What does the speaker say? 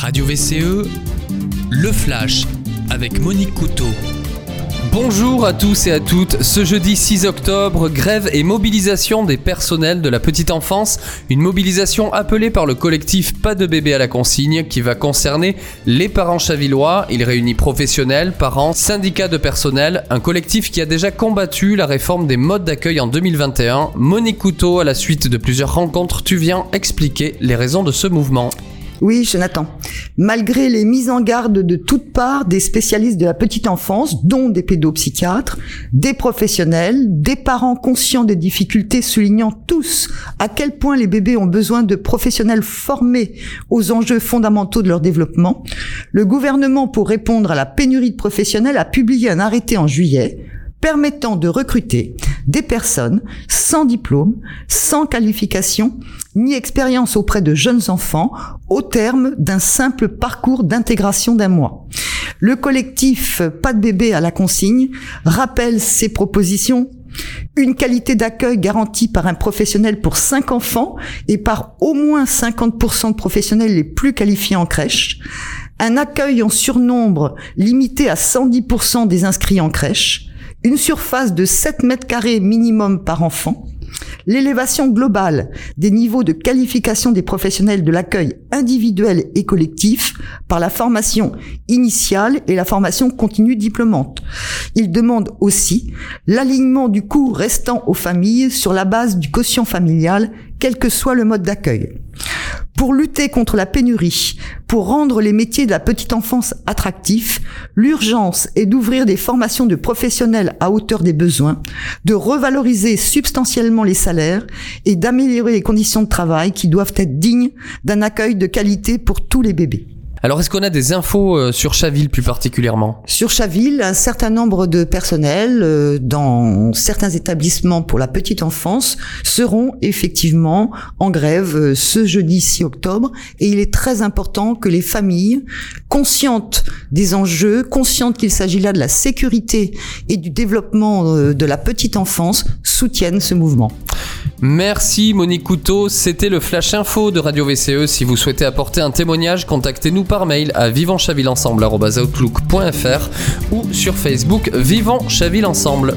Radio VCE, le flash avec Monique Couteau. Bonjour à tous et à toutes. Ce jeudi 6 octobre, grève et mobilisation des personnels de la petite enfance. Une mobilisation appelée par le collectif Pas de bébé à la consigne qui va concerner les parents chavillois. Il réunit professionnels, parents, syndicats de personnel. Un collectif qui a déjà combattu la réforme des modes d'accueil en 2021. Monique Couteau, à la suite de plusieurs rencontres, tu viens expliquer les raisons de ce mouvement. Oui, Jonathan. Malgré les mises en garde de toutes parts des spécialistes de la petite enfance, dont des pédopsychiatres, des professionnels, des parents conscients des difficultés, soulignant tous à quel point les bébés ont besoin de professionnels formés aux enjeux fondamentaux de leur développement, le gouvernement, pour répondre à la pénurie de professionnels, a publié un arrêté en juillet permettant de recruter des personnes sans diplôme, sans qualification, ni expérience auprès de jeunes enfants au terme d'un simple parcours d'intégration d'un mois. Le collectif Pas de bébé à la consigne rappelle ces propositions. Une qualité d'accueil garantie par un professionnel pour cinq enfants et par au moins 50% de professionnels les plus qualifiés en crèche, un accueil en surnombre limité à 110% des inscrits en crèche, une surface de 7 mètres carrés minimum par enfant, l'élévation globale des niveaux de qualification des professionnels de l'accueil individuel et collectif par la formation initiale et la formation continue diplômante. Il demande aussi l'alignement du coût restant aux familles sur la base du quotient familial, quel que soit le mode d'accueil. Pour lutter contre la pénurie, pour rendre les métiers de la petite enfance attractifs, l'urgence est d'ouvrir des formations de professionnels à hauteur des besoins, de revaloriser substantiellement les salaires et d'améliorer les conditions de travail qui doivent être dignes d'un accueil de qualité pour tous les bébés. Alors, est-ce qu'on a des infos euh, sur Chaville plus particulièrement? Sur Chaville, un certain nombre de personnels euh, dans certains établissements pour la petite enfance seront effectivement en grève euh, ce jeudi 6 octobre et il est très important que les familles, conscientes des enjeux, conscientes qu'il s'agit là de la sécurité et du développement de la petite enfance, soutiennent ce mouvement. Merci Monique Couteau, c'était le Flash Info de Radio VCE. Si vous souhaitez apporter un témoignage, contactez-nous par mail à vivantchavillensemble.outlook.fr ou sur Facebook Vivant Chaville Ensemble.